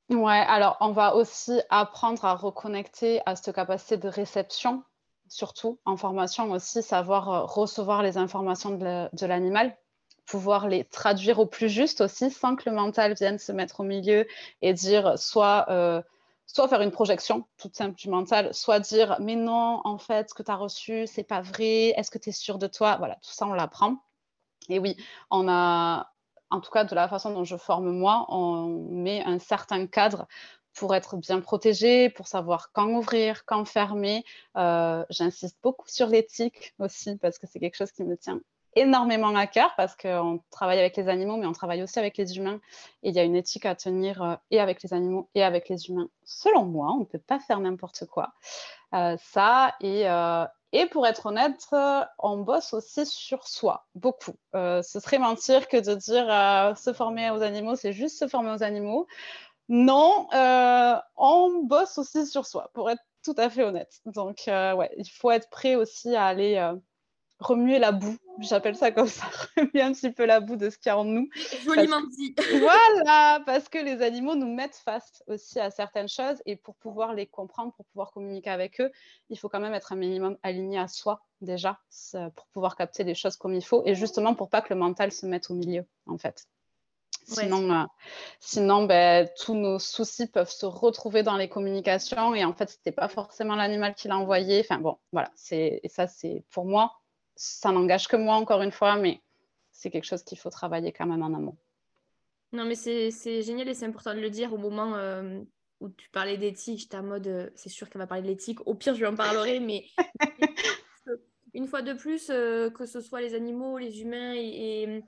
Ouais, alors on va aussi apprendre à reconnecter à cette capacité de réception, surtout en formation aussi, savoir euh, recevoir les informations de l'animal pouvoir les traduire au plus juste aussi, sans que le mental vienne se mettre au milieu et dire soit, euh, soit faire une projection toute simple du mental, soit dire mais non, en fait, ce que tu as reçu, c'est pas vrai, est-ce que tu es sûr de toi? Voilà, tout ça, on l'apprend. Et oui, on a, en tout cas, de la façon dont je forme moi, on met un certain cadre pour être bien protégé, pour savoir quand ouvrir, quand fermer. J'insiste beaucoup sur l'éthique aussi parce que c'est quelque chose qui me tient énormément à cœur parce qu'on travaille avec les animaux, mais on travaille aussi avec les humains. Et il y a une éthique à tenir et avec les animaux et avec les humains. Selon moi, on ne peut pas faire n'importe quoi. ça, et, et pour être honnête, euh, on bosse aussi sur soi, beaucoup. Euh, ce serait mentir que de dire euh, se former aux animaux, c'est juste se former aux animaux. Non, on bosse aussi sur soi, pour être tout à fait honnête. Donc, ouais, il faut être prêt aussi à aller remuer la boue, j'appelle ça comme ça, remuer un petit peu la boue de ce qu'il y a en nous. Joliment dit. voilà, parce que les animaux nous mettent face aussi à certaines choses et pour pouvoir les comprendre, pour pouvoir communiquer avec eux, il faut quand même être un minimum aligné à soi déjà pour pouvoir capter les choses comme il faut et justement pour pas que le mental se mette au milieu en fait. Sinon, euh, sinon ben, tous nos soucis peuvent se retrouver dans les communications et en fait, ce n'était pas forcément l'animal qui l'a envoyé. Enfin bon, voilà, et ça, c'est pour moi, ça n'engage que moi, encore une fois, mais c'est quelque chose qu'il faut travailler quand même en amont. Non, mais c'est génial et c'est important de le dire au moment euh, où tu parlais d'éthique. J'étais en mode, euh, c'est sûr qu'elle va parler de l'éthique. Au pire, je lui en parlerai, mais une fois de plus, euh, que ce soit les animaux, les humains et,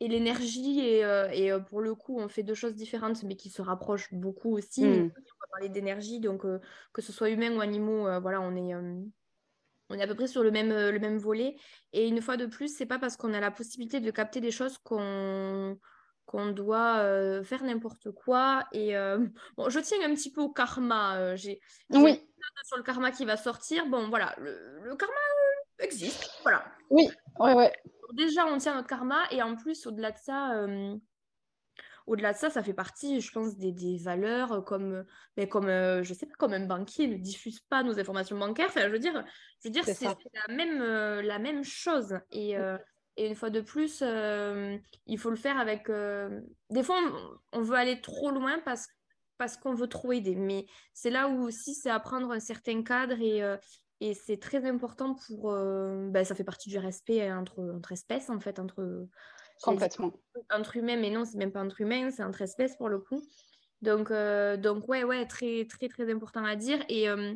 et, l'énergie, et, et pour le coup, on fait deux choses différentes, mais qui se rapprochent beaucoup aussi. Hmm. On va parler d'énergie, donc que ce soit humain ou animaux, voilà, on est on est à peu près sur le même, euh, le même volet. Et une fois de plus, c'est pas parce qu'on a la possibilité de capter des choses qu'on qu'on doit euh, faire n'importe quoi. Et euh, bon, je tiens un petit peu au karma. j'ai oui. sur le karma qui va sortir. Bon, voilà, le, karma existe. Voilà. Oui, ouais, ouais. Déjà, on tient notre karma. Et en plus, au-delà de ça, au-delà de ça, ça fait partie, je pense, des, valeurs euh, comme, euh, mais comme euh, je sais pas, comme un banquier ne diffuse pas nos informations bancaires. Enfin, je veux dire, je veux dire, c'est la même, la même chose. Et, et, une fois de plus, il faut le faire avec. Des fois, on, veut aller trop loin parce parce qu'on veut trop aider. Mais c'est là où aussi c'est apprendre un certain cadre et, et c'est très important pour. Ben, ça fait partie du respect entre, entre espèces, en fait, entre, Complètement. Entre humains, mais non, c'est même pas entre humains, c'est entre espèces pour le coup. Donc, euh, donc ouais, ouais, très, très, très important à dire. Et, euh,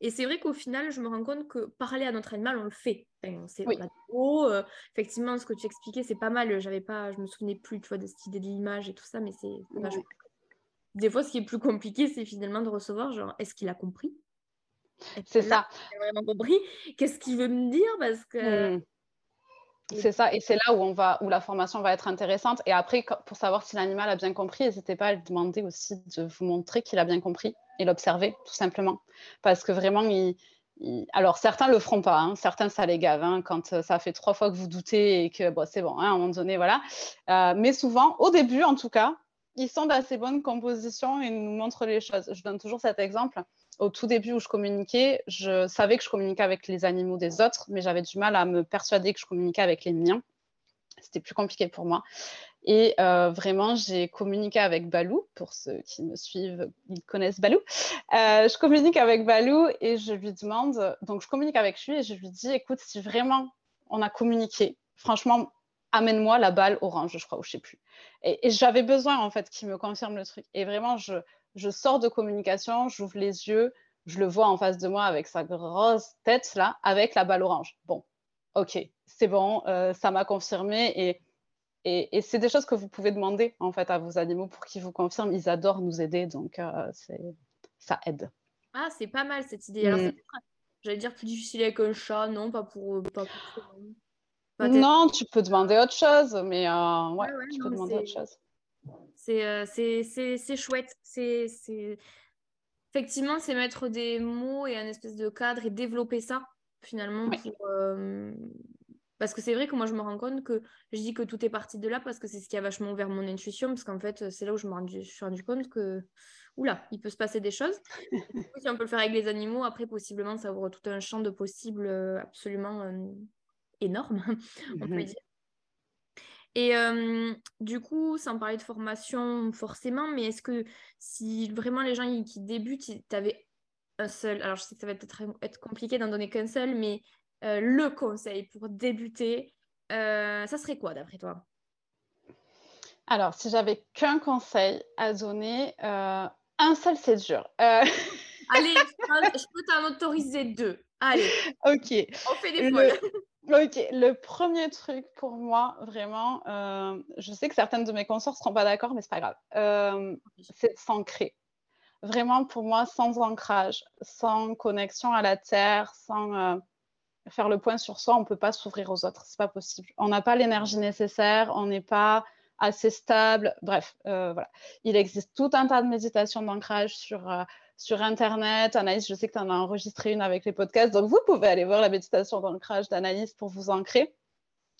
et c'est vrai qu'au final, je me rends compte que parler à notre animal, on le fait. c'est oui. Euh, effectivement, ce que tu expliquais, c'est pas mal. J'avais pas, je me souvenais plus, tu vois, de cette idée de l'image et tout ça, mais c'est Des fois, ce qui est plus compliqué, c'est finalement de recevoir, genre, est-ce qu'il a compris? C'est ça. Il a vraiment compris? Qu'est-ce qu'il veut me dire? Parce que mmh. C'est ça, et c'est là où, on va, où la formation va être intéressante. Et après, pour savoir si l'animal a bien compris, n'hésitez pas à lui demander aussi de vous montrer qu'il a bien compris et l'observer, tout simplement. Parce que vraiment, alors certains le feront pas, hein. certains ça les gave, hein, quand euh, ça fait trois fois que vous doutez et que bon, c'est bon, hein, à un moment donné, voilà. Euh, mais souvent, au début en tout cas, ils sont d'assez bonne composition et nous montrent les choses. Je donne toujours cet exemple au tout début où je communiquais, je savais que je communiquais avec les animaux des autres, mais j'avais du mal à me persuader que je communiquais avec les miens. C'était plus compliqué pour moi. Et euh, vraiment, j'ai communiqué avec Balou. Pour ceux qui me suivent, ils connaissent Balou. Euh, je communique avec Balou et je lui demande, donc je communique avec lui et je lui dis, écoute, si vraiment on a communiqué, franchement, amène-moi la balle orange, je crois, ou je sais plus. Et, et j'avais besoin, en fait, qu'il me confirme le truc. Et vraiment, je, je sors de communication, j'ouvre les yeux, je le vois en face de moi avec sa grosse tête là, avec la balle orange. Bon, ok, c'est bon, euh, ça m'a confirmé et, et, c'est des choses que vous pouvez demander en fait à vos animaux pour qu'ils vous confirment. Ils adorent nous aider, donc euh, ça aide. Ah, c'est pas mal cette idée. Alors, mm. j'allais dire plus difficile avec un chat, non, pas pour. Pas non, tu peux demander autre chose, mais euh, ouais, tu peux demander autre chose. Euh, c'est chouette. C'est Effectivement, c'est mettre des mots et un espèce de cadre et développer ça, finalement, euh, Parce que c'est vrai que moi, je me rends compte que je dis que tout est parti de là parce que c'est ce qui a vachement ouvert mon intuition, parce qu'en fait, c'est là où je me suis rendu compte que, oula, il peut se passer des choses. si on peut le faire avec les animaux, après, possiblement, ça ouvre tout un champ de possibles euh, absolument énorme, on peut mhm. dire. Et du coup, sans parler de formation forcément, mais est-ce que si vraiment les gens qui débutent, tu avais un seul, alors je sais que ça va peut-être être compliqué d'en donner qu'un seul, mais le conseil pour débuter, ça serait quoi d'après toi? Alors, si j'avais qu'un conseil à donner, Un seul, c'est dur. Euh, Allez, je peux t'en autoriser deux. Allez. Ok. On fait des folles. Ok, le premier truc pour moi, vraiment, euh, je sais que certaines de mes consorts ne seront pas d'accord, mais c'est pas grave, euh, c'est de s'ancrer. Vraiment, pour moi, sans ancrage, sans connexion à la terre, sans euh, faire le point sur soi, on ne peut pas s'ouvrir aux autres. C'est pas possible. On n'a pas l'énergie nécessaire, on n'est pas assez stable. Bref, voilà. Il existe tout un tas de méditations d'ancrage sur sur Internet. Anaïs, je sais que tu en as enregistré une avec les podcasts. Donc, vous pouvez aller voir la méditation d'ancrage d'Anaïs pour vous ancrer.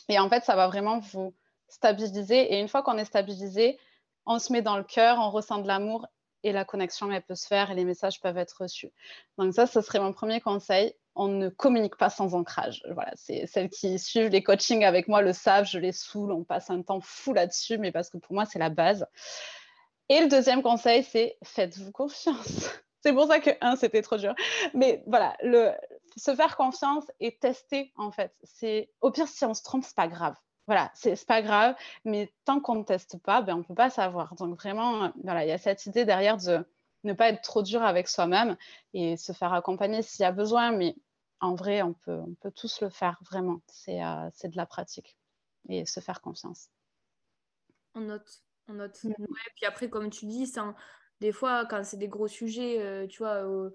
Et en fait, ça va vraiment vous stabiliser. Et une fois qu'on est stabilisé, on se met dans le cœur, on ressent de l'amour et la connexion, elle peut se faire et les messages peuvent être reçus. Donc ça, ce serait mon premier conseil. On ne communique pas sans ancrage. Voilà, c'est celles qui suivent les coachings avec moi le savent, je les saoule, on passe un temps fou là-dessus, mais parce que pour moi, c'est la base. Et le deuxième conseil, c'est faites-vous confiance. C'est pour ça que un, c'était trop dur. Mais voilà, le, se faire confiance et tester, en fait. C'est au pire, si on se trompe, c'est pas grave. Voilà, c'est pas grave, mais tant qu'on ne teste pas, ben, on ne peut pas savoir. Donc vraiment, voilà, il y a cette idée derrière de ne pas être trop dur avec soi-même et se faire accompagner s'il y a besoin. Mais en vrai, on peut, on peut tous le faire, vraiment. C'est euh, de la pratique et se faire confiance. On note, on note. Mmh. puis après, comme tu dis, ça, des fois, quand c'est des gros sujets, euh, tu vois, euh,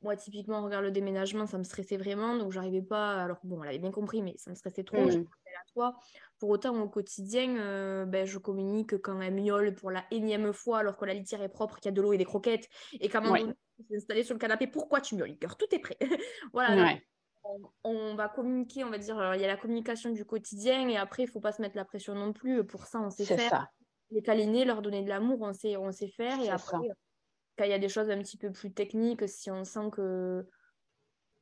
moi, typiquement, regarde le déménagement, ça me stressait vraiment. Donc, j'arrivais pas. Alors, bon, elle avait bien compris, mais ça me stressait trop. Mmh. à toi. Pour autant, au quotidien, euh, ben, je communique quand elle miaule pour la énième fois, alors que la litière est propre, qu'il y a de l'eau et des croquettes, et qu'à un moment installé sur le canapé. Pourquoi tu miaules Cœur, tout est prêt. voilà. on, va communiquer, on va dire, il y a la communication du quotidien, et après, il faut pas se mettre la pression non plus. Pour ça, on sait faire. Ça les câliner, leur donner de l'amour, on sait, on sait faire. Et après, quand il y a des choses un petit peu plus techniques, si on sent que.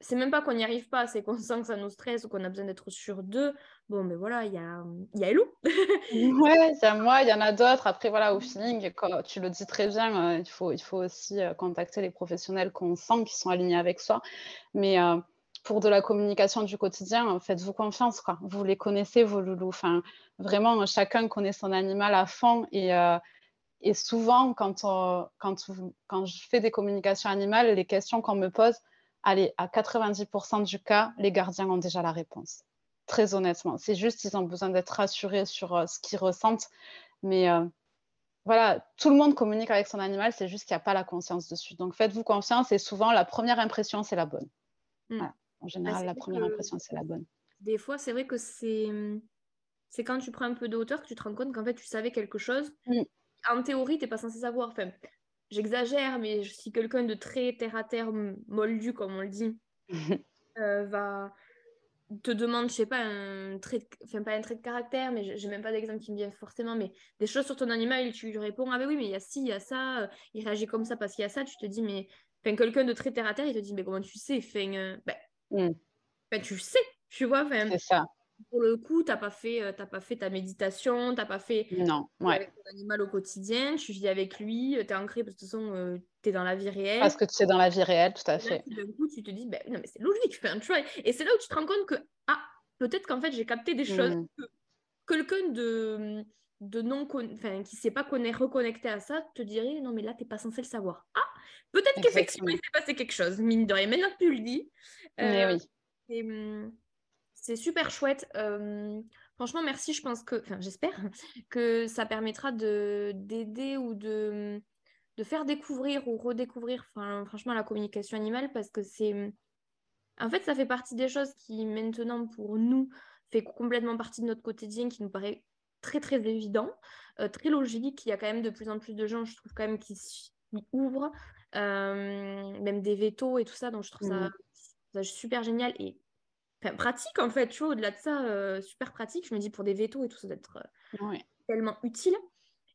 C'est même pas qu'on n'y arrive pas, c'est qu'on sent que ça nous stresse ou qu'on a besoin d'être sûr d'eux. Bon, mais voilà, il y a, y a Elou. ouais, il y a moi, il y en a d'autres. Après, voilà, au feeling, quand tu le dis très bien, euh, il, faut, il faut aussi euh, contacter les professionnels qu'on sent qui sont alignés avec soi. Mais. Euh, pour de la communication du quotidien, faites-vous confiance. Quoi. Vous les connaissez, vos loulous. Enfin, vraiment, chacun connaît son animal à fond. Et, euh, et souvent, quand, quand, quand, je fais des communications animales, les questions qu'on me pose, allez, à 90% du cas, les gardiens ont déjà la réponse. Très honnêtement. C'est juste qu'ils ont besoin d'être rassurés sur euh, ce qu'ils ressentent. Mais euh, voilà, tout le monde communique avec son animal, c'est juste qu'il n'y a pas la conscience dessus. Donc faites-vous confiance et souvent, la première impression, c'est la bonne. Mm. Voilà. En bah, général, la première impression, c'est la bonne. Des fois, c'est vrai que c'est c'est quand tu prends un peu de hauteur que tu te rends compte qu'en fait, tu savais quelque chose. Mm. En théorie, tu n'es pas censé savoir. Enfin, j'exagère, mais si quelqu'un de très terre-à-terre, moldu, comme on le dit, euh, va te demande, je sais pas, un trait, enfin pas un trait de caractère, mais j'ai même pas d'exemple qui me vient forcément, mais des choses sur ton animal, tu lui réponds, ah ben oui, mais il y a ci, il y a ça, euh, il réagit comme ça parce qu'il y a ça, tu te dis, mais, enfin quelqu'un de très terre à terre, il te dit, mais comment tu sais, enfin, euh, ben, Mm. Tu sais, tu vois. C'est ça. Pour le coup, tu n'as pas, fait, euh, pas fait ta méditation, tu n'as pas fait non, ouais. avec ton animal au quotidien, tu vis avec lui, euh, tu es ancré, parce que de toute façon, euh, tu es dans la vie réelle. Parce que tu es dans la vie réelle, tout à fait. du coup, tu te dis, ben, non, mais c'est logique, fais un try. Et c'est là où tu te rends compte que, ah, peut-être qu'en fait, j'ai capté des choses mm. que quelqu'un de de non enfin qui sait pas qu'on est reconnecté à ça te dirait non mais là t'es pas censé le savoir ah peut-être qu'effectivement il s'est passé quelque chose mine de rien maintenant que tu le dis mais oui Hum, c'est super chouette. franchement, merci. Je pense que, enfin, j'espère que ça permettra de d'aider ou de, de faire découvrir ou redécouvrir, enfin, franchement, la communication animale parce que c'est, en fait, ça fait partie des choses qui maintenant pour nous fait complètement partie de notre quotidien, qui nous paraît très très évident, euh, très logique. Il y a quand même de plus en plus de gens, je trouve quand même, qui ouvrent, même des vétos et tout ça. Donc je trouve ça mmh super génial et pratique en fait, tu vois, au-delà de ça, euh, super pratique. Je me dis pour des vétos et tout, ça doit être euh, tellement utile.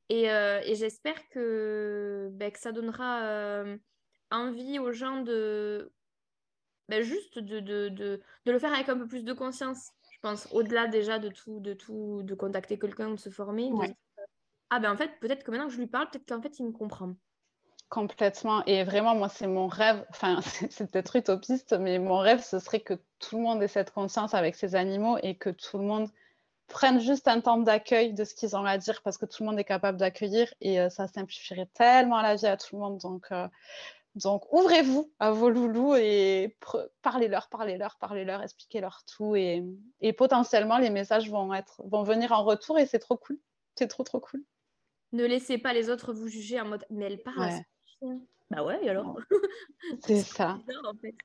Et, euh, et j'espère que, bah, que, ça donnera envie aux gens de bah, juste de, de, de, de, le faire avec un peu plus de conscience. Je pense, au-delà déjà de tout, de tout, de contacter quelqu'un, de se former. ah ben en fait, peut-être que maintenant que je lui parle, peut-être qu'en fait il me comprend. Complètement. Et vraiment, moi, c'est mon rêve. Enfin, c'est peut-être utopiste, mais mon rêve, ce serait que tout le monde ait cette conscience avec ses animaux et que tout le monde prennent juste un temps d'accueil de ce qu'ils ont à dire parce que tout le monde est capable d'accueillir et euh, ça simplifierait tellement la vie à tout le monde. Donc, euh, donc ouvrez-vous à vos loulous et parlez-leur, parlez-leur, parlez-leur, expliquez-leur tout et, et, potentiellement les messages vont, être, vont venir en retour et c'est trop cool. C'est trop, trop cool. Ne laissez pas les autres vous juger en mode mais elle parle. Bah ouais, et alors? C'est ça. en fait.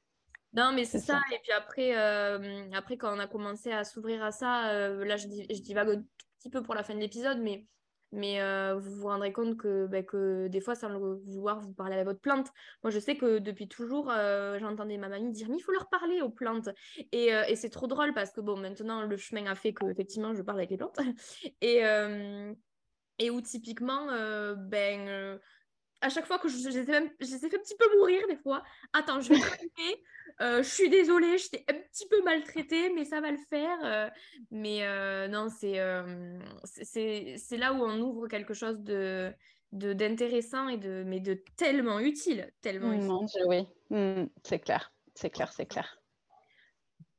Non, mais c'est ça. Et puis après, euh, après, quand on a commencé à s'ouvrir à ça, euh, là, je, je, divague un tout petit peu pour la fin de l'épisode, mais, mais euh, vous vous rendrez compte que, bah, que des fois, sans le vouloir, vous parlez à votre plante. Moi, je sais que depuis toujours, j'entendais ma mamie dire, mais il faut leur parler aux plantes. Et, et c'est trop drôle parce que, bon, maintenant, le chemin a fait que, effectivement, je parle avec les plantes. Et, et où, typiquement, ben à chaque fois que je, les ai même, je les ai fait un petit peu mourir des fois. Attends, je vais te euh, je suis désolée, je t'ai un petit peu maltraitée, mais ça va le faire. Euh, mais euh, non, c'est c'est là où on ouvre quelque chose de d'intéressant et de mais de tellement utile, tellement mmh, utile. oui, mmh, c'est clair, c'est clair, c'est clair.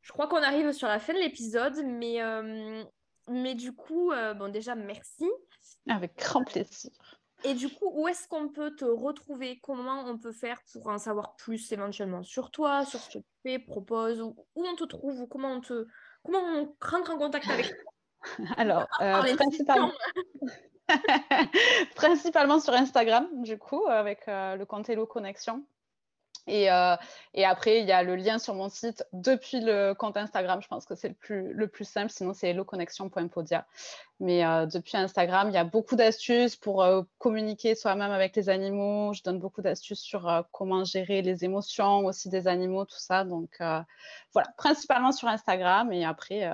Je crois qu'on arrive sur la fin de l'épisode, mais mais du coup, bon déjà merci. Avec grand plaisir. Et du coup, où est-ce qu'on peut te retrouver? Comment on peut faire pour en savoir plus éventuellement? Sur toi, sur ce que tu fais, proposes, où, on te trouve, ou comment on te comment on rentre en contact avec toi? Alors, euh, principalement... principalement sur Instagram, du coup, avec euh, le compte Hello Connexion. Et, euh, et, après, il y a le lien sur mon site depuis le compte Instagram. Je pense que c'est le plus, le plus simple. Sinon, c'est helloconnexion.podia. Mais euh, depuis Instagram, il y a beaucoup d'astuces pour euh, communiquer soi-même avec les animaux. Je donne beaucoup d'astuces sur comment gérer les émotions aussi des animaux, tout ça. Donc, voilà, principalement sur Instagram. Et après,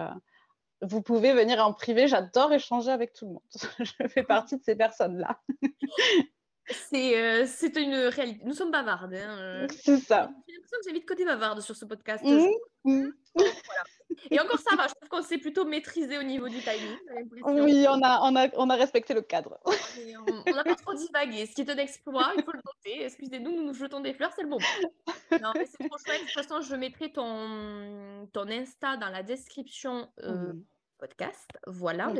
vous pouvez venir en privé. J'adore échanger avec tout le monde. Je fais partie de ces personnes-là. C'est c'est une réalité. Nous sommes bavardes. Hein, euh. C'est ça. J'ai l'impression que j'ai vite côté bavarde sur ce podcast. Mmh, mmh. Voilà. Et encore ça va, je trouve qu'on s'est plutôt maîtrisé au niveau du timing. Oui, on a, on, a, on a respecté le cadre. on n'a pas trop divagué, ce qui est un exploit, il faut le noter. Excusez-nous, nous nous jetons des fleurs, c'est le moment. Non, mais c'est trop chouette. De toute façon, je mettrai ton, ton Insta dans la description euh, mmh. podcast. Voilà,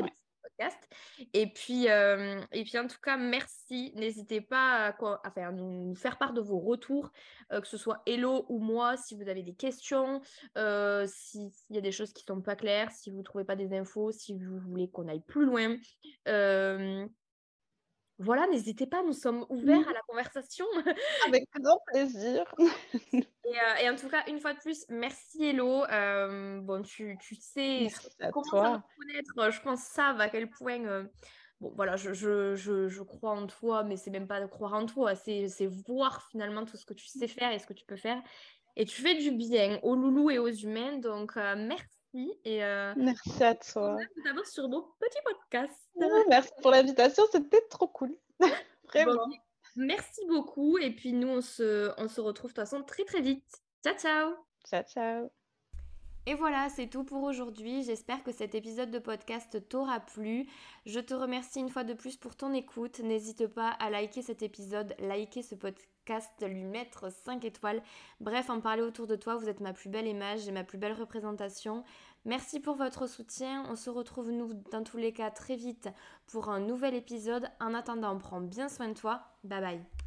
Et puis, euh, et puis en tout cas, merci. N'hésitez pas à faire, nous, faire part de vos retours, euh, que ce soit Hello ou moi, si vous avez des questions, euh, s'il y a des choses qui ne sont pas claires, si vous ne trouvez pas des infos, si vous voulez qu'on aille plus loin voilà, n'hésitez pas, nous sommes ouverts à la conversation. Avec grand plaisir. Euh, et, en tout cas, une fois de plus, merci Hello. Euh, bon, tu, tu sais comment ça connaître. Je pense savent à quel point. Euh, bon, voilà, je, je, je, je, crois en toi, mais c'est même pas de croire en toi, c'est voir finalement tout ce que tu sais faire et ce que tu peux faire. Et tu fais du bien aux loulous et aux humains. Donc, merci et euh, merci à toi. D'abord sur mon petit podcast. merci pour l'invitation, c'était trop cool. Vraiment. merci beaucoup. Et puis nous, on se, on se retrouve de toute façon très très vite. Ciao, ciao. Ciao, ciao. Et voilà, c'est tout pour aujourd'hui. J'espère que cet épisode de podcast t'aura plu. Je te remercie une fois de plus pour ton écoute. N'hésite pas à liker cet épisode, liker ce podcast, lui mettre 5 étoiles. Bref, en parler autour de toi. Vous êtes ma plus belle image et ma plus belle représentation. Merci pour votre soutien. On se retrouve nous dans tous les cas très vite pour un nouvel épisode. En attendant, prends bien soin de toi. Bye bye.